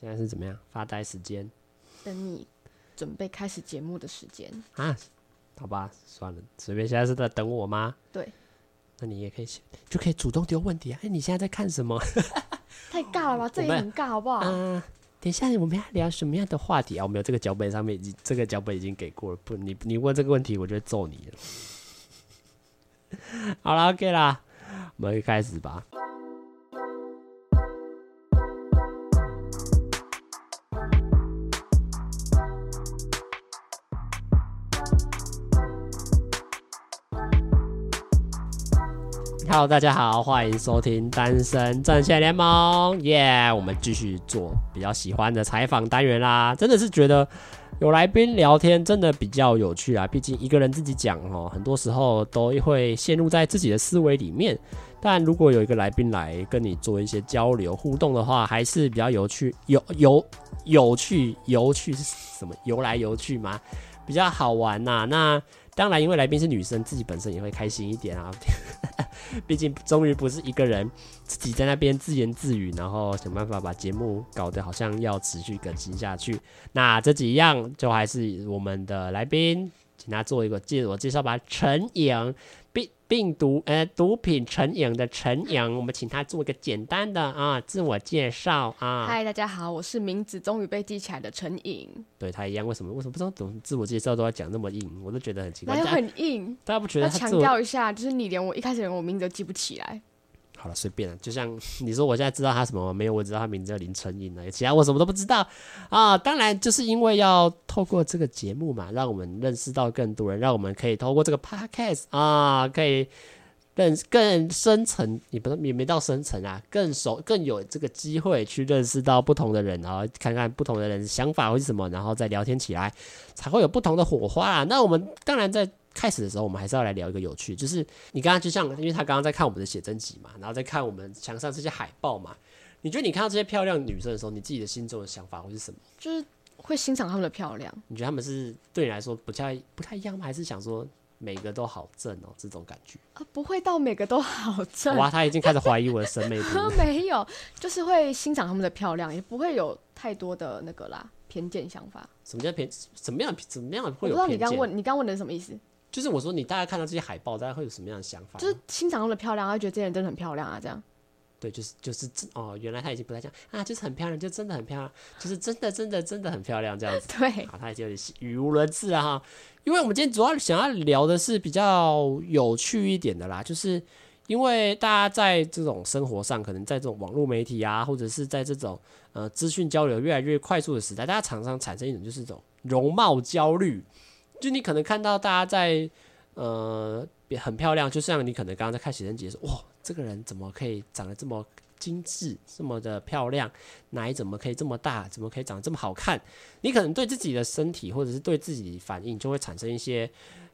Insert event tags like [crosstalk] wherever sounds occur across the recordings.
现在是怎么样？发呆时间？等你准备开始节目的时间啊？好吧，算了，随便。现在是在等我吗？对。那你也可以就可以主动丢问题啊！哎、欸，你现在在看什么？[laughs] 太尬了吧，[laughs] 这也很尬，好不好？等一下我们要聊什么样的话题啊？我们有这个脚本上面已经这个脚本已经给过了，不，你你问这个问题，我就会揍你了。[laughs] 好了，OK 啦，我们开始吧。Hello，大家好，欢迎收听单身阵线联盟，耶、我们继续做比较喜欢的采访单元啦。真的是觉得有来宾聊天真的比较有趣啊。毕竟一个人自己讲哦，很多时候都会陷入在自己的思维里面。但如果有一个来宾来跟你做一些交流互动的话，还是比较有趣，有有有趣，有趣是什么？游来游去嘛，比较好玩呐、啊。那当然，因为来宾是女生，自己本身也会开心一点啊。[laughs] 毕竟，终于不是一个人自己在那边自言自语，然后想办法把节目搞得好像要持续更新下去。那这几样就还是我们的来宾，请他做一个自我介绍吧。陈颖。病病毒呃，毒品成瘾的成瘾，我们请他做一个简单的啊自我介绍啊。嗨，大家好，我是名字终于被记起来的成瘾。对他一样，为什么为什么不知道怎么自我介绍都要讲那么硬？我都觉得很奇怪。哪有很硬？大家不觉得他？强调一下，就是你连我一开始连我名字都记不起来。好了，随便了。就像 [laughs] 你说，我现在知道他什么吗？没有，我知道他名字叫林春英了。其他我什么都不知道啊。当然，就是因为要透过这个节目嘛，让我们认识到更多人，让我们可以透过这个 podcast 啊，可以更更深层，也不是也没到深层啊，更熟，更有这个机会去认识到不同的人，然后看看不同的人想法会是什么，然后再聊天起来，才会有不同的火花啊。那我们当然在。开始的时候，我们还是要来聊一个有趣，就是你刚刚就像，因为他刚刚在看我们的写真集嘛，然后在看我们墙上这些海报嘛，你觉得你看到这些漂亮女生的时候，你自己的心中的想法会是什么？就是会欣赏她们的漂亮。你觉得她们是对你来说不太不太一样吗？还是想说每个都好正哦，这种感觉？啊，不会到每个都好正。哇，他已经开始怀疑我的审美了。[laughs] 没有，就是会欣赏她们的漂亮，也不会有太多的那个啦偏见想法。什么叫偏？怎么样？怎么样会有偏见？我不知道你刚问你刚问的是什么意思？就是我说，你大概看到这些海报，大家会有什么样的想法？就是欣赏她的漂亮，他觉得这些人真的很漂亮啊，这样。对，就是就是哦，原来他已经不再讲啊，就是很漂亮，就真的很漂亮，就是真的真的真的很漂亮这样子。[laughs] 对，好，他已经有点语无伦次了哈。因为我们今天主要想要聊的是比较有趣一点的啦，就是因为大家在这种生活上，可能在这种网络媒体啊，或者是在这种呃资讯交流越来越快速的时代，大家常常产生一种就是这种容貌焦虑。就你可能看到大家在呃很漂亮，就像你可能刚刚在看写真集说，哇，这个人怎么可以长得这么精致，这么的漂亮，奶怎么可以这么大，怎么可以长得这么好看？你可能对自己的身体或者是对自己反应就会产生一些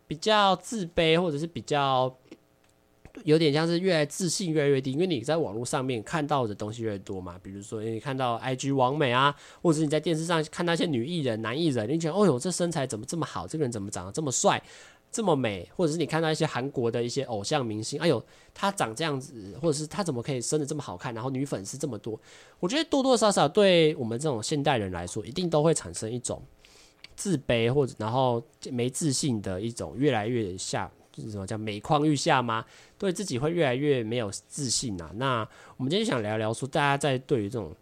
比较自卑，或者是比较。有点像是越来自信越来越低，因为你在网络上面看到的东西越多嘛，比如说你看到 IG 网美啊，或者是你在电视上看那些女艺人、男艺人，你觉得哦哟，这身材怎么这么好？这个人怎么长得这么帅、这么美？或者是你看到一些韩国的一些偶像明星，哎呦，他长这样子，或者是他怎么可以生得这么好看？然后女粉丝这么多，我觉得多多少少对我们这种现代人来说，一定都会产生一种自卑或者然后没自信的一种越来越下。就是什么叫每况愈下吗？对自己会越来越没有自信啊。那我们今天想聊聊说，大家在对于这种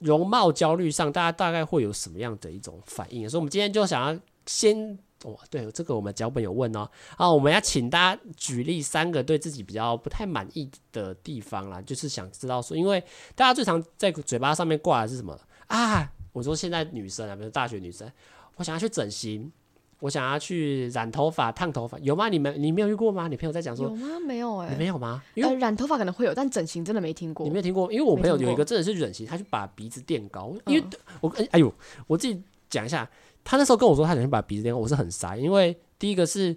容貌焦虑上，大家大概会有什么样的一种反应？所以，我们今天就想要先，哇，对，这个我们脚本有问哦。啊，我们要请大家举例三个对自己比较不太满意的地方啦，就是想知道说，因为大家最常在嘴巴上面挂的是什么啊？我说现在女生啊，比如大学女生，我想要去整形。我想要去染头发、烫头发，有吗？你们你没有遇过吗？你朋友在讲说有吗？没有哎、欸，你没有吗？因为、呃、染头发可能会有，但整形真的没听过。你没有听过？因为我朋友有一个真的是整形，他去把鼻子垫高。因为我哎哎呦，我自己讲一下，他那时候跟我说他想去把鼻子垫高，我是很傻，因为第一个是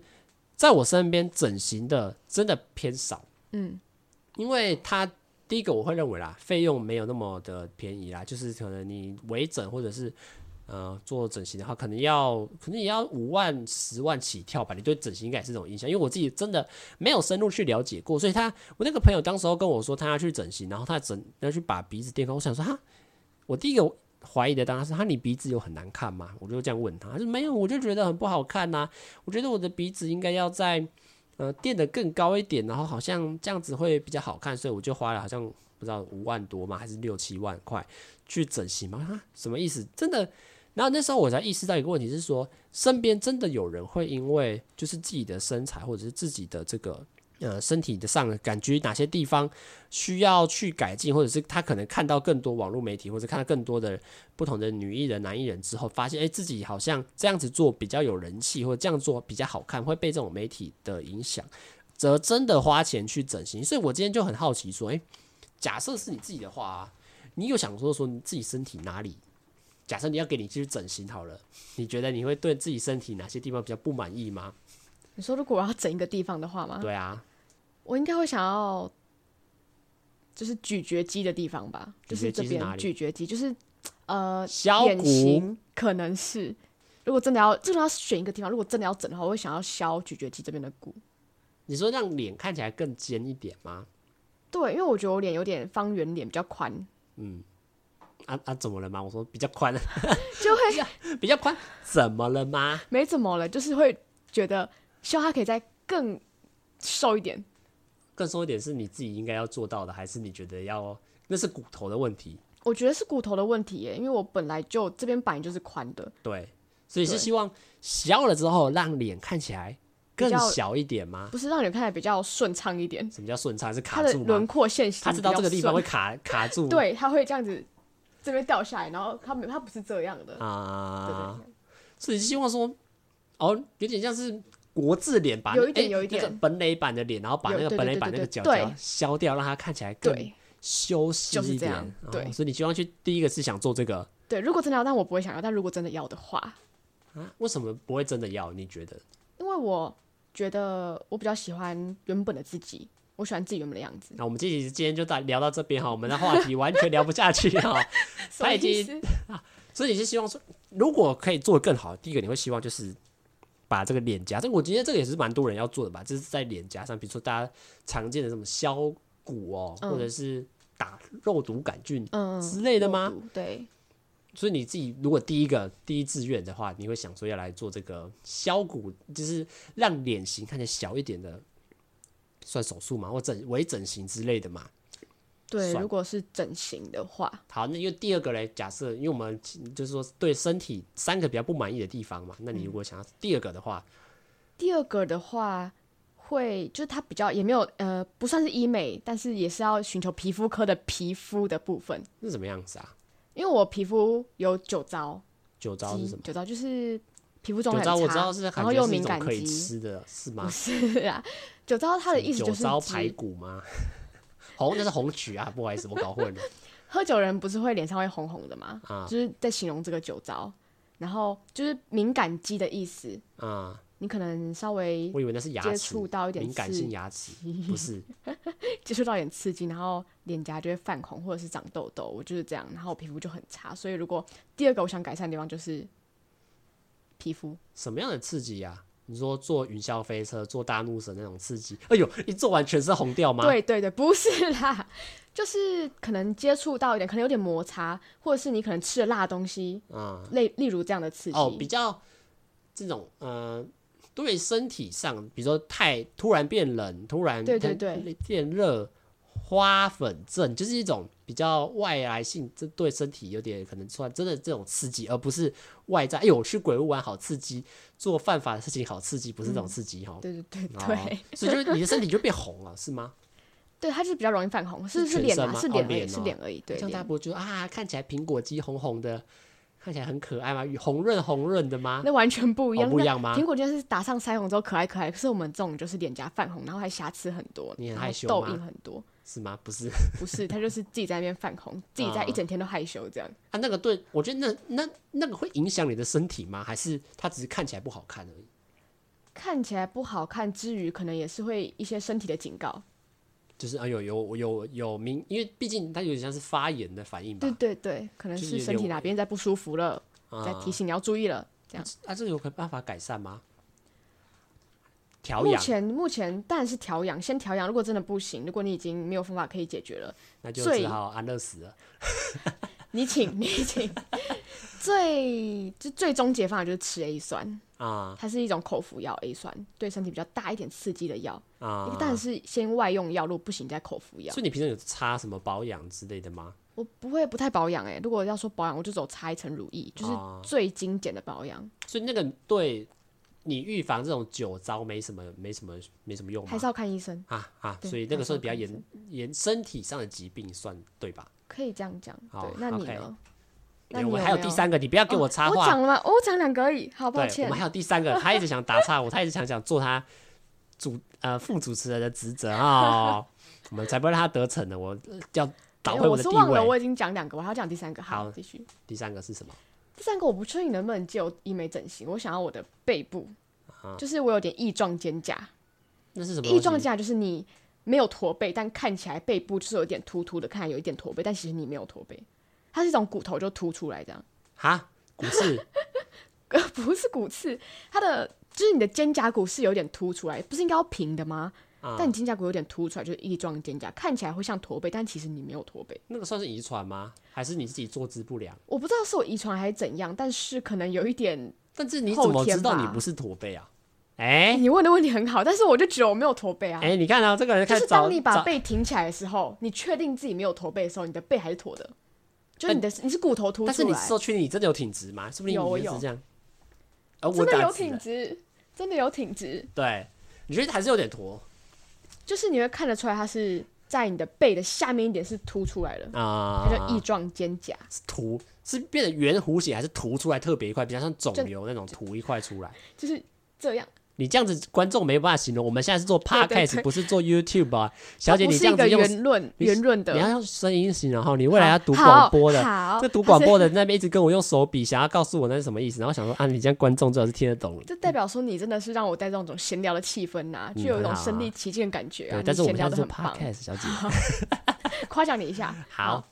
在我身边整形的真的偏少，嗯，因为他第一个我会认为啦，费用没有那么的便宜啦，就是可能你微整或者是。呃，做整形的话，可能要可能也要五万、十万起跳吧。你对整形应该也是这种印象，因为我自己真的没有深入去了解过。所以他，我那个朋友当时候跟我说他要去整形，然后他整要去把鼻子垫高。我想说哈，我第一个怀疑的当然是他，你鼻子有很难看吗？我就这样问他，他说没有，我就觉得很不好看呐、我觉得我的鼻子应该要再呃垫得更高一点，然后好像这样子会比较好看，所以我就花了好像不知道五万多吗？还是六七万块去整形嘛？哈，什么意思？真的？然后那时候我才意识到一个问题是说，身边真的有人会因为就是自己的身材或者是自己的这个。呃，身体的上感觉哪些地方需要去改进，或者是他可能看到更多网络媒体，或者看到更多的不同的女艺人、男艺人之后，发现诶，自己好像这样子做比较有人气，或者这样做比较好看，会被这种媒体的影响，则真的花钱去整形。所以我今天就很好奇说，诶，假设是你自己的话啊，你有想说说你自己身体哪里？假设你要给你继续整形好了，你觉得你会对自己身体哪些地方比较不满意吗？你说如果我要整一个地方的话吗？对啊。我应该会想要，就是咀嚼肌的地方吧，就是这边咀嚼肌，就是呃，脸型可能是，如果真的要，真的要选一个地方，如果真的要整的话，我会想要削咀嚼肌这边的骨。你说让脸看起来更尖一点吗？对，因为我觉得我脸有点方圆脸比较宽。嗯，啊啊，怎么了吗？我说比较宽，[laughs] 就会 [laughs] 比较宽，怎么了吗？没怎么了，就是会觉得希望他可以再更瘦一点。更瘦一点是你自己应该要做到的，还是你觉得要那是骨头的问题？我觉得是骨头的问题耶，因为我本来就这边板就是宽的。对，所以是希望削了之后让脸看起来更小一点吗？不是让脸看起来比较顺畅一点。什么叫顺畅？是卡住吗？轮廓线型，他知道这个地方会卡卡住。[laughs] 对，他会这样子这边掉下来，然后他没他不是这样的啊。对对对，所以希望说哦，有点像是。国字脸吧有一点有一点、欸那个、本垒版的脸，然后把那个本垒版那个角角削掉，让它看起来更修饰一点。对，所以你希望去第一个是想做这个。对，如果真的要，但我不会想要。但如果真的要的话，啊，为什么不会真的要？你觉得？因为我觉得我比较喜欢原本的自己，我喜欢自己原本的样子。那我们这期今天就到聊到这边哈，我们的话题完全聊不下去哈。[laughs] 他已经啊，所以你是希望说，如果可以做得更好，第一个你会希望就是。把这个脸颊，这我觉得这个也是蛮多人要做的吧，就是在脸颊上，比如说大家常见的什么削骨哦，嗯、或者是打肉毒杆菌之类的吗？嗯、对。所以你自己如果第一个第一志愿的话，你会想说要来做这个削骨，就是让脸型看起来小一点的，算手术嘛，或整微整形之类的嘛？对，如果是整形的话，好，那因为第二个嘞，假设因为我们就是说对身体三个比较不满意的地方嘛，那你如果想要第二个的话，嗯、第二个的话会就是它比较也没有呃不算是医美，但是也是要寻求皮肤科的皮肤的部分。是什么样子啊？因为我皮肤有九糟，九糟是什么？九糟就是皮肤状态很差，我知道是，然后又敏感肌，可以吃的是吗？[laughs] 是啊，酒糟它的意思就是酒糟排骨吗？[laughs] 红那是红曲啊，不好意思，我搞混了。[laughs] 喝酒人不是会脸上会红红的吗？啊，就是在形容这个酒糟，然后就是敏感肌的意思啊。你可能稍微我以为那是牙齿接触到一点敏感性牙齿，不是 [laughs] 接触到一点刺激，然后脸颊就会泛红或者是长痘痘，我就是这样，然后皮肤就很差。所以如果第二个我想改善的地方就是皮肤，什么样的刺激呀？你说坐云霄飞车、坐大怒神那种刺激，哎呦，一做完全身红掉吗？对对对，不是啦，就是可能接触到一点，可能有点摩擦，或者是你可能吃了辣东西，啊、嗯，例例如这样的刺激。哦，比较这种呃，对身体上，比如说太突然变冷，突然对对对变热。花粉症就是一种比较外来性，这对身体有点可能算真的这种刺激，而不是外在。哎呦，我去鬼屋玩好刺激，做犯法的事情好刺激，不是这种刺激哈、嗯。对对对所以就是你的身体就变红了，是吗？对，它就是比较容易泛红，是是脸吗？是脸而已，是脸而已。对，像大波就啊，看起来苹果肌红红的。看起来很可爱吗？红润红润的吗？那完全不一样，哦、不一样吗？苹果就是打上腮红之后可爱可爱，可是我们这种就是脸颊泛红，然后还瑕疵很多，你很害羞痘印很多，是吗？不是，不是，他就是自己在那边泛红，自己在一整天都害羞这样。啊，那个对我觉得那那那个会影响你的身体吗？还是他只是看起来不好看而已？看起来不好看之余，可能也是会一些身体的警告。就是啊，有有有有明，因为毕竟它有点像是发炎的反应吧。对对对，可能是身体哪边在不舒服了。在提醒你要注意了，这样啊，这个有办法改善吗？调养。目前目前当然是调养，先调养。如果真的不行，如果你已经没有方法可以解决了，那就只好安乐死了。你请你请，[laughs] 最就最终解方法就是吃 A 酸啊，它是一种口服药，A 酸对身体比较大一点刺激的药啊，但是先外用药，如果不行再口服药。所以你平常有擦什么保养之类的吗？我不会不太保养哎、欸，如果要说保养，我就走擦一层乳液，就是最精简的保养。所以那个对。你预防这种酒糟没什么，没什么，没什么用吗？还是要看医生啊啊！所以那个时候比较严严身体上的疾病算对吧？可以这样讲。对，那你呢？那我们还有第三个，你不要给我插话。我讲了吗？我讲两个而已，好抱歉。我们还有第三个，他一直想打岔我，他一直想想做他主呃副主持人的职责啊，[laughs] 我们才不会让他得逞呢。我要倒回我的地位。我是忘了，我已经讲两个，我还要讲第三个。好，继续。第三个是什么？第三个我不确定能不能借我医美整形，我想要我的背部，啊、就是我有点翼状肩胛。那是什么？翼状肩胛就是你没有驼背，但看起来背部就是有点突突的，看起来有一点驼背，但其实你没有驼背，它是一种骨头就凸出来这样。哈，骨刺？[laughs] 不是骨刺，它的就是你的肩胛骨是有点凸出来，不是应该要平的吗？但你肩胛骨有点凸出来，就是翼状肩胛，看起来会像驼背，但其实你没有驼背。那个算是遗传吗？还是你自己坐姿不良？我不知道是我遗传还是怎样，但是可能有一点。但是你怎么知道你不是驼背啊？哎、欸，你问的问题很好，但是我就觉得我没有驼背啊。哎、欸，你看啊，这个人就是当你把背挺起来的时候，你确定自己没有驼背的时候，你的背还是驼的，就是你的你是骨头凸出来。但是你说确定你真的有挺直吗？是不是有是这样？哦、真的有挺直，真的有挺直。对，你觉得还是有点驼？就是你会看得出来，它是在你的背的下面一点是凸出来的啊，它叫翼状肩胛。是凸是变得圆弧形，还是凸出来特别一块，比较像肿瘤那种凸一块出来？就是这样。你这样子观众没办法形容。我们现在是做 podcast，不是做 YouTube 啊，小姐，你这样子用圆润圆润的，你要用声音形容。然后你未来要读广播的，这读广播的那边一直跟我用手比，想要告诉我那是什么意思。然后想说啊，你这样观众最好是听得懂。这代表说你真的是让我带这种闲聊的气氛呐，就有一种身临其境的感觉啊。但是我们现在做 podcast，小姐，[laughs] 夸奖你一下。[laughs] 好，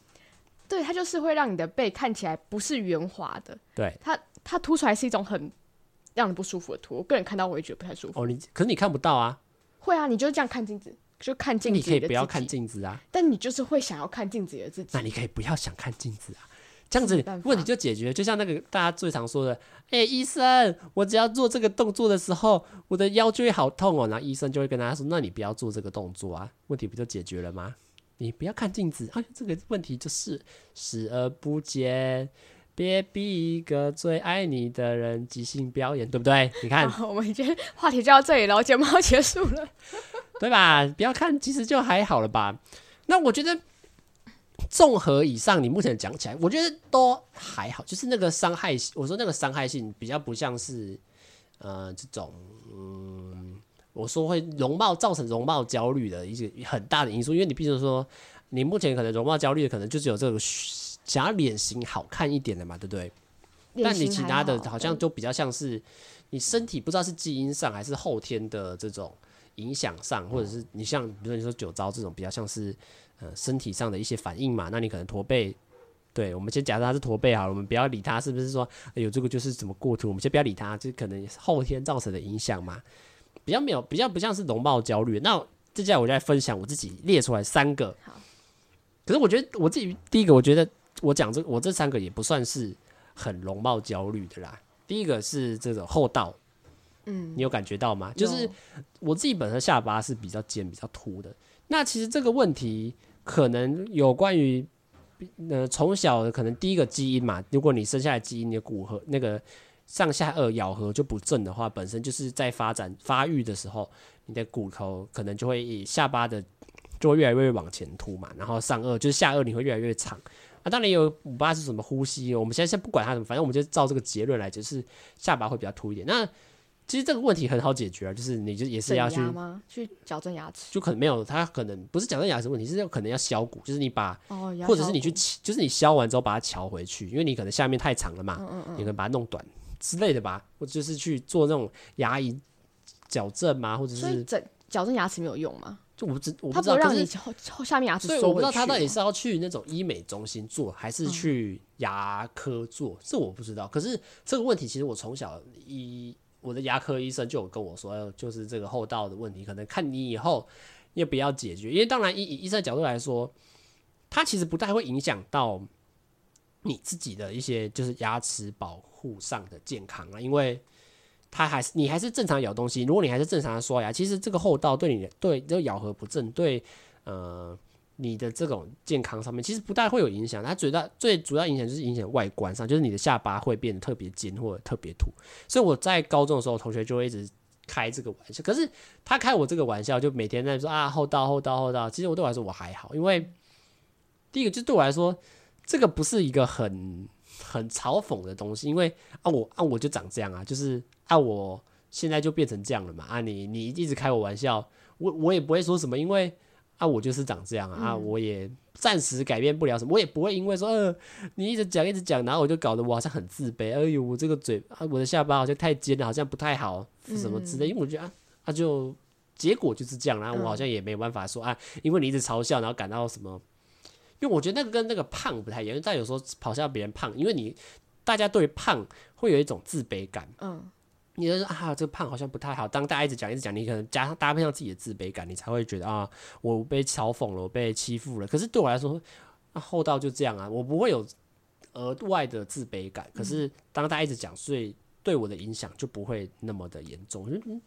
对，它就是会让你的背看起来不是圆滑的，对，它它凸出来是一种很。让人不舒服的图，我个人看到我也觉得不太舒服。哦，你可是你看不到啊？会啊，你就是这样看镜子，就看镜子。你可以不要看镜子啊，但你就是会想要看镜子里的自己。那你可以不要想看镜子啊，[laughs] 这样子问题就解决。就像那个大家最常说的，哎、欸，医生，我只要做这个动作的时候，我的腰就会好痛哦。然后医生就会跟大家说，那你不要做这个动作啊，问题不就解决了吗？你不要看镜子，哎，这个问题就是视而不见。别逼一个最爱你的人即兴表演，对不对？你看，[laughs] 我们今天话题就到这里了，节目要结束了，[laughs] 对吧？不要看，其实就还好了吧。那我觉得，综合以上，你目前讲起来，我觉得都还好。就是那个伤害性，我说那个伤害性比较不像是，呃，这种，嗯，我说会容貌造成容貌焦虑的一些很大的因素，因为你比如说，你目前可能容貌焦虑的可能就只有这个。想要脸型好看一点的嘛，对不对？但你其他的好像就比较像是你身体不知道是基因上还是后天的这种影响上，或者是你像比如说你说酒糟这种比较像是呃身体上的一些反应嘛。那你可能驼背，对，我们先假设他是驼背好了，我们不要理他是不是说哎呦这个就是怎么过度，我们先不要理他，就可能后天造成的影响嘛。比较没有，比较不像是容貌焦虑。那接下来我就来分享我自己列出来三个。好可是我觉得我自己第一个，我觉得。我讲这我这三个也不算是很容貌焦虑的啦。第一个是这种厚道，嗯，你有感觉到吗？就是我自己本身下巴是比较尖、比较凸的。那其实这个问题可能有关于呃从小可能第一个基因嘛。如果你生下来基因的骨骼那个上下颚咬合就不正的话，本身就是在发展发育的时候，你的骨头可能就会以下巴的就会越来越往前凸嘛，然后上颚就是下颚你会越来越长。啊，当然有五八是什么呼吸，我们现在先不管它什么，反正我们就照这个结论来，就是下巴会比较凸一点。那其实这个问题很好解决啊，就是你就也是要去去矫正牙齿，就可能没有，它可能不是矫正牙齿问题，是可能要削骨，就是你把，哦、或者是你去，就是你削完之后把它翘回去，因为你可能下面太长了嘛，嗯嗯嗯，你可能把它弄短之类的吧，或者就是去做那种牙龈矫正嘛，或者是矫正牙齿没有用吗？就我不知我不知道，让你后后下面牙齿，所以我不知道他到底是要去那种医美中心做，还是去牙科做，这我不知道。可是这个问题，其实我从小医我的牙科医生就有跟我说，就是这个后道的问题，可能看你以后要不要解决。因为当然，以医生的角度来说，它其实不太会影响到你自己的一些就是牙齿保护上的健康啊，因为它还是你还是正常咬东西，如果你还是正常的刷牙，其实这个后道对你的对这咬合不正，对呃你的这种健康上面其实不大会有影响。它最大最主要影响就是影响外观上，就是你的下巴会变得特别尖或者特别凸。所以我在高中的时候，同学就会一直开这个玩笑。可是他开我这个玩笑，就每天在说啊后道后道后道。其实我对我来说我还好，因为第一个就对我来说。这个不是一个很很嘲讽的东西，因为啊我啊我就长这样啊，就是啊我现在就变成这样了嘛啊你你一直开我玩笑，我我也不会说什么，因为啊我就是长这样啊，啊我也暂时改变不了什么，我也不会因为说呃你一直讲一直讲，然后我就搞得我好像很自卑，哎呦我这个嘴啊我的下巴好像太尖了，好像不太好什么之类，因为我觉得啊啊就结果就是这样，然后我好像也没办法说啊，因为你一直嘲笑，然后感到什么。因为我觉得那个跟那个胖不太一样，但有时候嘲笑别人胖，因为你大家对胖会有一种自卑感。嗯，你就说啊，这个胖好像不太好。当大家一直讲一直讲，你可能加上搭配上自己的自卑感，你才会觉得啊，我被嘲讽了，我被欺负了。可是对我来说，啊，厚道就这样啊，我不会有额外的自卑感。可是当大家一直讲，所以对我的影响就不会那么的严重。嗯，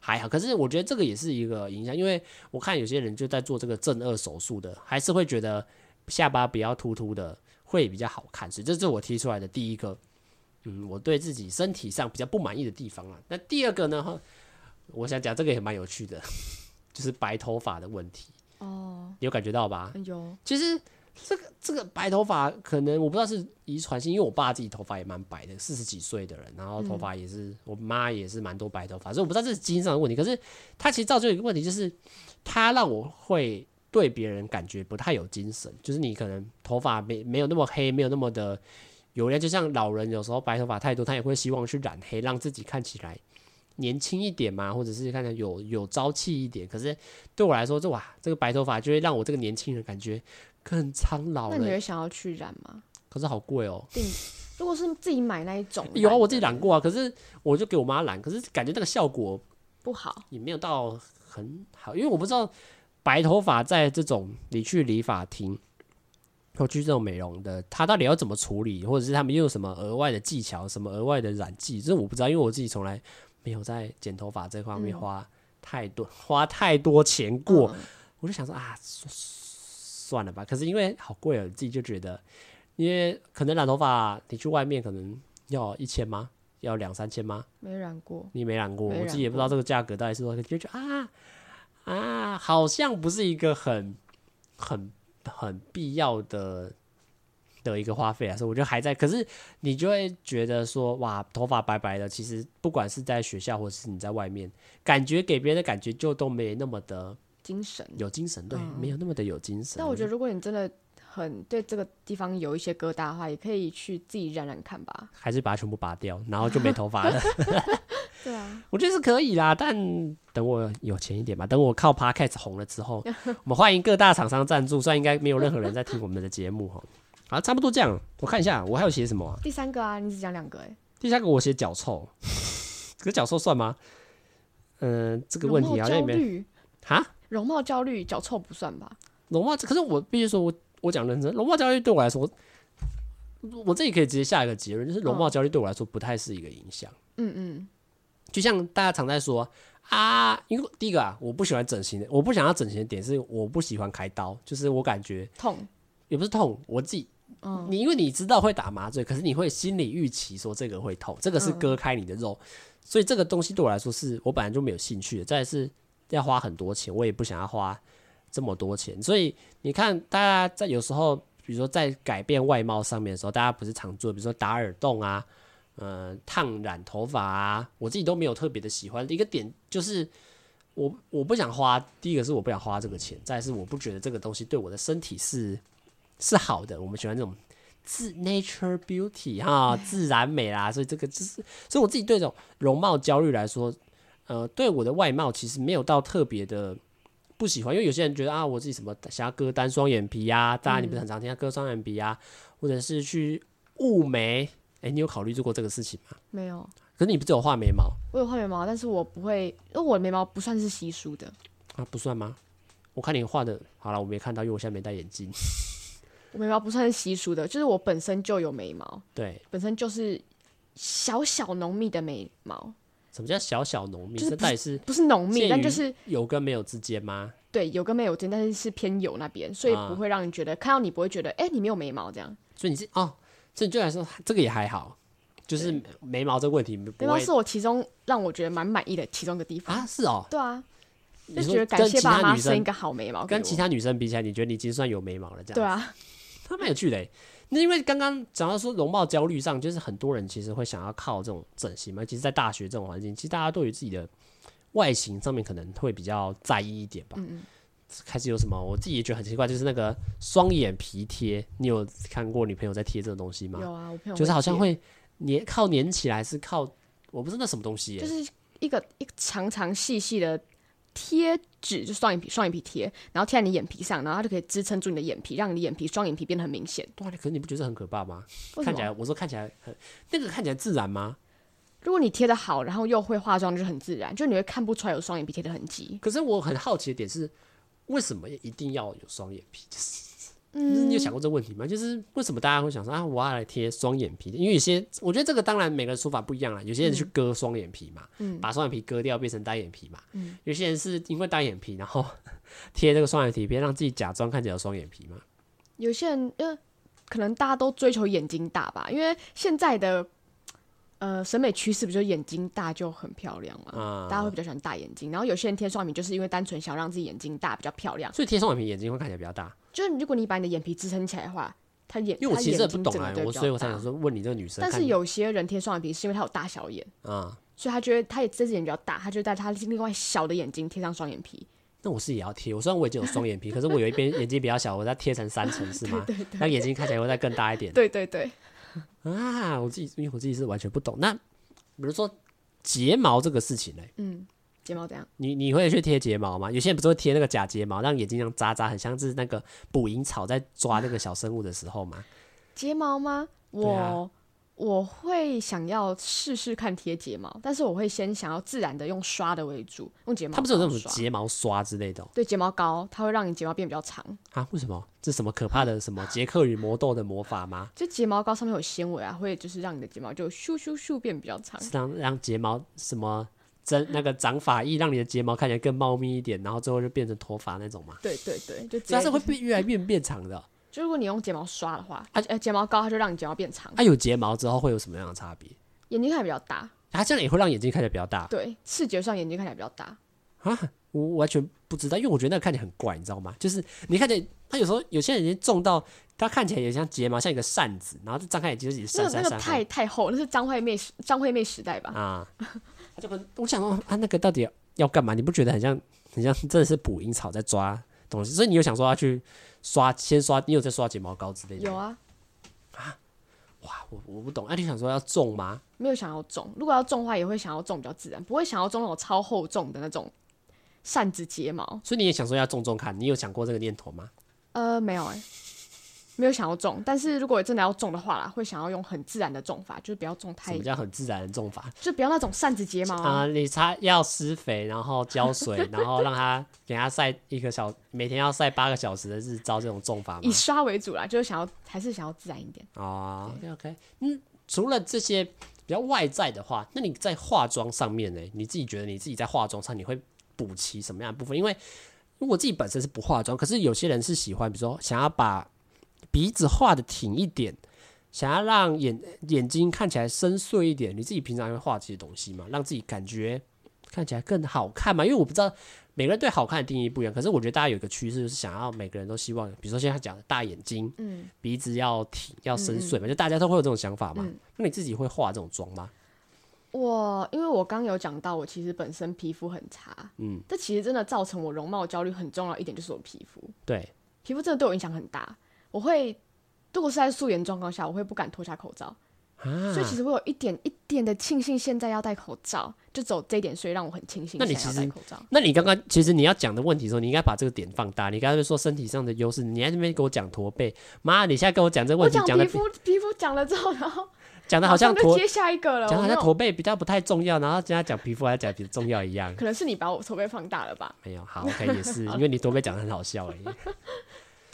还好。可是我觉得这个也是一个影响，因为我看有些人就在做这个正颚手术的，还是会觉得。下巴比较突突的会比较好看，所以这是我提出来的第一个，嗯，我对自己身体上比较不满意的地方啊。那第二个呢，我想讲这个也蛮有趣的，就是白头发的问题。哦，你有感觉到吧？有。其实这个这个白头发可能我不知道是遗传性，因为我爸自己头发也蛮白的，四十几岁的人，然后头发也是，嗯、我妈也是蛮多白头发，所以我不知道这是基因上的问题。可是它其实造就一个问题，就是它让我会。对别人感觉不太有精神，就是你可能头发没没有那么黑，没有那么的油亮，就像老人有时候白头发太多，他也会希望去染黑，让自己看起来年轻一点嘛，或者是看起来有有朝气一点。可是对我来说，这哇，这个白头发就会让我这个年轻人感觉更苍老。那你会想要去染吗？可是好贵哦。如果是自己买那一种，有啊，我自己染过啊。可是我就给我妈染，可是感觉那个效果不好，也没有到很好，因为我不知道。白头发在这种你去理发厅或去这种美容的，他到底要怎么处理，或者是他们又有什么额外的技巧，什么额外的染剂，这我不知道，因为我自己从来没有在剪头发这方面花太多、嗯、花太多钱过，嗯、我就想说啊，算了吧。可是因为好贵哦，自己就觉得，因为可能染头发，你去外面可能要一千吗？要两三千吗？没染过，你没染过，我自己也不知道这个价格到底是多少，就觉得啊。啊，好像不是一个很、很、很必要的的一个花费啊，所以我觉得还在。可是你就会觉得说，哇，头发白白的，其实不管是在学校或者是你在外面，感觉给别人的感觉就都没那么的精神，有精神，对，嗯、没有那么的有精神。但我觉得，如果你真的很对这个地方有一些疙瘩的话，也可以去自己染染看吧。还是把它全部拔掉，然后就没头发了。[laughs] 对啊，我觉得是可以啦，但等我有钱一点吧。等我靠 Podcast 红了之后，[laughs] 我们欢迎各大厂商赞助。虽然应该没有任何人在听我们的节目哈。好，差不多这样。我看一下，我还有写什么啊？第三个啊，你只讲两个哎。第三个我写脚臭，[laughs] 可是脚臭算吗？嗯、呃，这个问题好像也没。哈？容貌焦虑，脚臭不算吧？容貌，可是我必须说我，我我讲认真，容貌焦虑对我来说，我自己可以直接下一个结论，就是容貌焦虑对我来说不太是一个影响。嗯嗯。就像大家常在说啊，因为第一个啊，我不喜欢整形的，我不想要整形的点是我不喜欢开刀，就是我感觉痛，也不是痛，我自己，嗯，你因为你知道会打麻醉，可是你会心理预期说这个会痛，这个是割开你的肉，嗯、所以这个东西对我来说是我本来就没有兴趣的，再是要花很多钱，我也不想要花这么多钱，所以你看大家在有时候，比如说在改变外貌上面的时候，大家不是常做，比如说打耳洞啊。呃，烫染头发啊，我自己都没有特别的喜欢。一个点就是我我不想花，第一个是我不想花这个钱，再是我不觉得这个东西对我的身体是是好的。我们喜欢这种自 nature beauty 哈，自然美啦，所以这个就是，所以我自己对这种容貌焦虑来说，呃，对我的外貌其实没有到特别的不喜欢，因为有些人觉得啊，我自己什么想要割单双眼皮啊，当然你不是很常听到割双眼皮啊，或者是去雾眉。哎、欸，你有考虑做过这个事情吗？没有。可是你不是有画眉毛？我有画眉毛，但是我不会，因为我的眉毛不算是稀疏的。啊，不算吗？我看你画的，好了，我没看到，因为我现在没戴眼镜。[laughs] 我眉毛不算是稀疏的，就是我本身就有眉毛，对，本身就是小小浓密的眉毛。什么叫小小浓密？就是这是不是浓密，但就是有跟没有之间吗？对，有跟没有之间，但是是偏有那边，所以不会让你觉得、啊、看到你不会觉得，哎、欸，你没有眉毛这样。所以你是哦，所以就来说这个也还好，就是眉毛这个问题，眉毛是我其中让我觉得蛮满意的其中一个地方啊，是哦，对啊，就觉得感谢爸妈生一个好眉毛，跟其他女生比起来，你觉得你已经算有眉毛了这样？对啊，他蛮有趣的。那因为刚刚讲到说容貌焦虑上，就是很多人其实会想要靠这种整形嘛。其实，在大学这种环境，其实大家对于自己的外形上面可能会比较在意一点吧。嗯嗯。开始有什么？我自己也觉得很奇怪，就是那个双眼皮贴，你有看过女朋友在贴这种东西吗？有啊，我朋友就是好像会粘，靠粘起来是靠，我不知道那什么东西，就是一个一个长长细细的。贴纸就双眼皮，双眼皮贴，然后贴在你眼皮上，然后它就可以支撑住你的眼皮，让你的眼皮双眼皮变得很明显。对，可是你不觉得很可怕吗？看起来，我说看起来很那个看起来自然吗？如果你贴的好，然后又会化妆，就是很自然，就你会看不出来有双眼皮贴的痕迹。可是我很好奇的点是，为什么一定要有双眼皮？[laughs] 就是嗯，你有想过这个问题吗？就是为什么大家会想说啊，我要来贴双眼皮？因为有些我觉得这个当然每个人说法不一样啦。有些人去割双眼皮嘛，嗯，把双眼皮割掉变成单眼皮嘛，嗯，有些人是因为单眼皮，然后 [laughs] 贴这个双眼皮，别让自己假装看起来有双眼皮嘛。有些人因为可能大家都追求眼睛大吧，因为现在的。呃，审美趋势不就眼睛大就很漂亮嘛？嗯，大家会比较喜欢大眼睛。然后有些人贴双眼皮，就是因为单纯想让自己眼睛大，比较漂亮。所以贴双眼皮，眼睛会看起来比较大。就是如果你把你的眼皮支撑起来的话，他眼因为我其实也不懂啊，我所以我才想说问你这个女生。但是有些人贴双眼皮是因为他有大小眼，嗯，所以他觉得他也这只眼比较大，他就在他另外小的眼睛贴上双眼皮。那我是也要贴，我虽然我已经有双眼皮，可是我有一边眼睛比较小，我再贴成三层是吗？[laughs] 对对对，那眼睛看起来会再更大一点。对对对。[laughs] 啊，我自己因为我自己是完全不懂那。比如说睫毛这个事情呢，嗯，睫毛怎样？你你会去贴睫毛吗？有些人不是会贴那个假睫毛，让眼睛这样扎扎，很像是那个捕蝇草在抓那个小生物的时候吗？睫毛吗？我。我会想要试试看贴睫毛，但是我会先想要自然的用刷的为主，用睫毛。它不是有那种睫毛刷之类的喔？对，睫毛膏，它会让你睫毛变比较长。啊？为什么？这是什么可怕的什么杰克与魔豆的魔法吗？就睫毛膏上面有纤维啊，会就是让你的睫毛就咻咻咻变比较长。是让让睫毛什么增那个长发液，让你的睫毛看起来更茂密一点，然后最后就变成脱发那种吗？对对对，就它是会变越来越变长的。就如果你用睫毛刷的话，啊，呃，睫毛膏它就让你睫毛变长。它、啊、有睫毛之后会有什么样的差别？眼睛看起来比较大。它、啊、这样也会让眼睛看起来比较大。对，视觉上眼睛看起来比较大。啊，我完全不知道，因为我觉得那个看起来很怪，你知道吗？就是你看起来，它有时候有些人已经重到它看起来也像睫毛，像一个扇子，然后就张开眼睛就是扇扇扇。那个太太厚，那是张惠妹张惠妹时代吧？啊，他 [laughs] 就很，我想说啊，那个到底要干嘛？你不觉得很像很像真的是捕蝇草在抓东西？所以你有想说要去？刷先刷，你有在刷睫毛膏之类的？有啊，啊，哇，我我不懂，那、啊、你想说要重吗？没有想要重，如果要重的话，也会想要重比较自然，不会想要重那种超厚重的那种扇子睫毛。所以你也想说要重重看，你有想过这个念头吗？呃，没有哎、欸。没有想要种，但是如果真的要种的话啦，会想要用很自然的种法，就是不要种太。什么叫很自然的种法？就不要那种扇子睫毛啊、呃！你擦要施肥，然后浇水，然后让它给它晒一个小，每天要晒八个小时的日照，这种种法吗？以刷为主啦，就是想要还是想要自然一点哦。OK OK，嗯，除了这些比较外在的话，那你在化妆上面呢？你自己觉得你自己在化妆上你会补齐什么样的部分？因为如果自己本身是不化妆，可是有些人是喜欢，比如说想要把。鼻子画的挺一点，想要让眼眼睛看起来深邃一点。你自己平常会画这些东西吗？让自己感觉看起来更好看吗？因为我不知道每个人对好看的定义不一样。可是我觉得大家有一个趋势，就是想要每个人都希望，比如说现在讲的大眼睛，嗯，鼻子要挺要深邃嘛，就大家都会有这种想法嘛。嗯、那你自己会画这种妆吗？我因为我刚有讲到，我其实本身皮肤很差，嗯，这其实真的造成我容貌焦虑很重要一点，就是我皮肤，对，皮肤真的对我影响很大。我会，如果是在素颜状况下，我会不敢脱下口罩，啊、所以其实我有一点一点的庆幸，现在要戴口罩，就走这一点，所以让我很庆幸。那你其实，那你刚刚其实你要讲的问题的时候，你应该把这个点放大。你刚才说身体上的优势，你在那边给我讲驼背，妈，你现在跟我讲这个问题，讲皮肤皮肤讲了之后，然后 [laughs] 讲的好像驼接下一个了，讲好像驼背比较不太重要，然后现在讲皮肤还讲比较重要一样。可能是你把我驼背放大了吧？没有，好，OK，也是 [laughs] 因为你驼背讲的很好笑而已。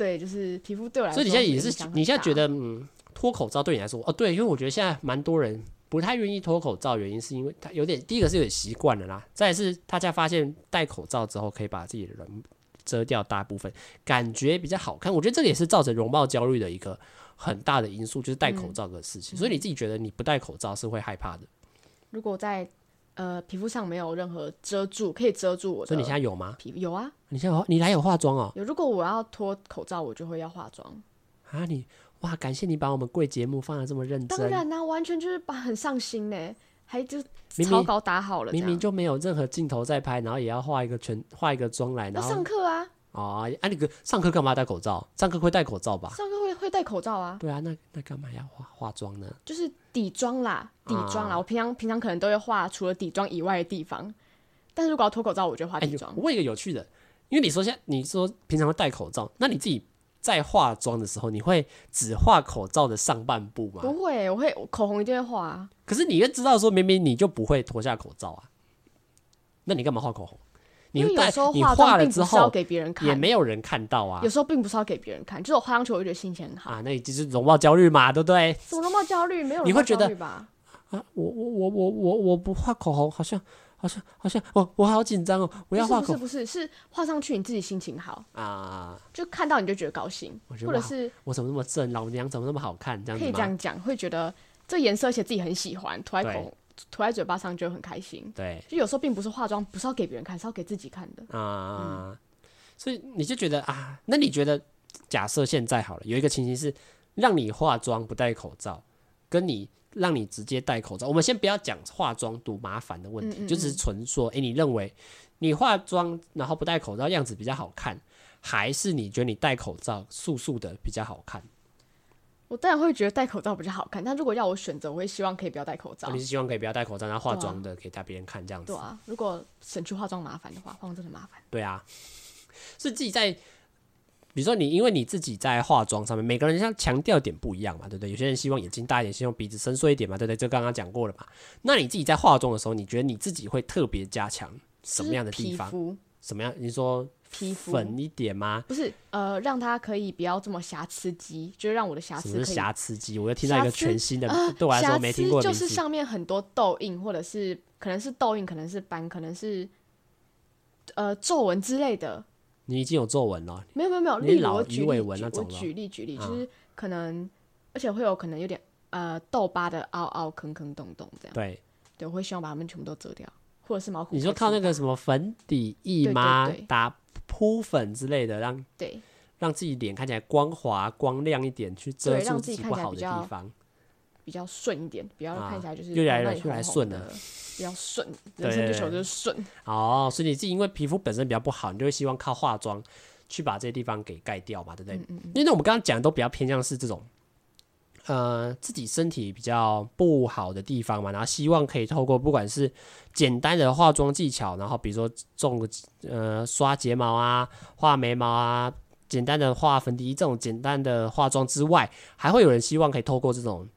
对，就是皮肤对我来说。所以你现在也是，你现在觉得嗯，脱口罩对你来说哦，对，因为我觉得现在蛮多人不太愿意脱口罩，原因是因为他有点第一个是有点习惯了啦，再是大家发现戴口罩之后可以把自己的人遮掉大部分，感觉比较好看。我觉得这个也是造成容貌焦虑的一个很大的因素，就是戴口罩的事情。嗯、所以你自己觉得你不戴口罩是会害怕的？如果在呃皮肤上没有任何遮住，可以遮住我的。所以你现在有吗？皮有啊，你现在有，你来有化妆哦。有，如果我要脱口罩，我就会要化妆。啊，你哇，感谢你把我们贵节目放得这么认真。当然啦、啊，完全就是把很上心呢，还就草稿打好了明明，明明就没有任何镜头在拍，然后也要化一个全化一个妆来，然后上课啊。哦，啊，你个上课干嘛戴口罩？上课会戴口罩吧？上课会会戴口罩啊。对啊，那那干嘛要化化妆呢？就是底妆啦，底妆啦。啊、我平常平常可能都会化除了底妆以外的地方，但是如果要脱口罩，我就化底妆。我问一个有趣的，因为你说现在你说平常会戴口罩，那你自己在化妆的时候，你会只画口罩的上半部吗？不会，我会口红一定会画啊。可是你会知道说，明明你就不会脱下口罩啊，那你干嘛画口红？因为有时候化妆并不是要给别人看，也没有人看到啊。有时候并不是要给别人看，就是我化上去，我就觉得心情很好啊。那你就是容貌焦虑嘛，对不对？什么容貌焦虑？没有，你会觉得啊，我我我我我我不画口红，好像好像好像，我我好紧张哦，我要画口红。不是不是，是画上去你自己心情好啊，就看到你就觉得高兴，或者是我怎么那么正，老娘怎么那么好看，这样子可以这样讲，会觉得这颜色而且自己很喜欢，涂在口。涂在嘴巴上就很开心，对，就有时候并不是化妆，不是要给别人看，是要给自己看的啊。嗯、所以你就觉得啊，那你觉得，假设现在好了，有一个情形是让你化妆不戴口罩，跟你让你直接戴口罩，我们先不要讲化妆多麻烦的问题，嗯嗯嗯，就只是纯说，诶、欸，你认为你化妆然后不戴口罩样子比较好看，还是你觉得你戴口罩素素的比较好看？我当然会觉得戴口罩比较好看，但如果要我选择，我会希望可以不要戴口罩。你是希望可以不要戴口罩，然后化妆的给大别人看这样子？对啊，如果省去化妆麻烦的话，化妆真的麻烦。对啊，是自己在，比如说你，因为你自己在化妆上面，每个人像强调点不一样嘛，对不对？有些人希望眼睛大一点，希望鼻子深邃一点嘛，对不对？这刚刚讲过了嘛。那你自己在化妆的时候，你觉得你自己会特别加强什么样的地方？什么样？你说？皮肤粉一点吗？不是，呃，让它可以不要这么瑕疵肌，就是让我的瑕疵。什么是瑕疵肌？我又听到一个全新的，对我来说没听过。就是上面很多痘印，或者是可能是痘印，可能是斑，可能是呃皱纹之类的。你已经有皱纹了？没有没有没有，你例如我举例我举例举例，就是可能，而且会有可能有点呃痘疤的凹凹坑坑洞洞这样。对对，我会希望把它们全部都遮掉，或者是毛孔。你说靠那个什么粉底液吗？打。铺粉之类的，让对让自己脸看起来光滑光亮一点，去遮住自己不好的地方，比较顺一点，比较看起来就是越来越越来顺了，比较顺，[laughs] 人生追求就是顺。哦，所以你自己因为皮肤本身比较不好，你就会希望靠化妆去把这些地方给盖掉嘛，对不对？嗯嗯，因为我们刚刚讲的都比较偏向是这种。呃，自己身体比较不好的地方嘛，然后希望可以透过不管是简单的化妆技巧，然后比如说种个呃刷睫毛啊、画眉毛啊、简单的画粉底这种简单的化妆之外，还会有人希望可以透过这种。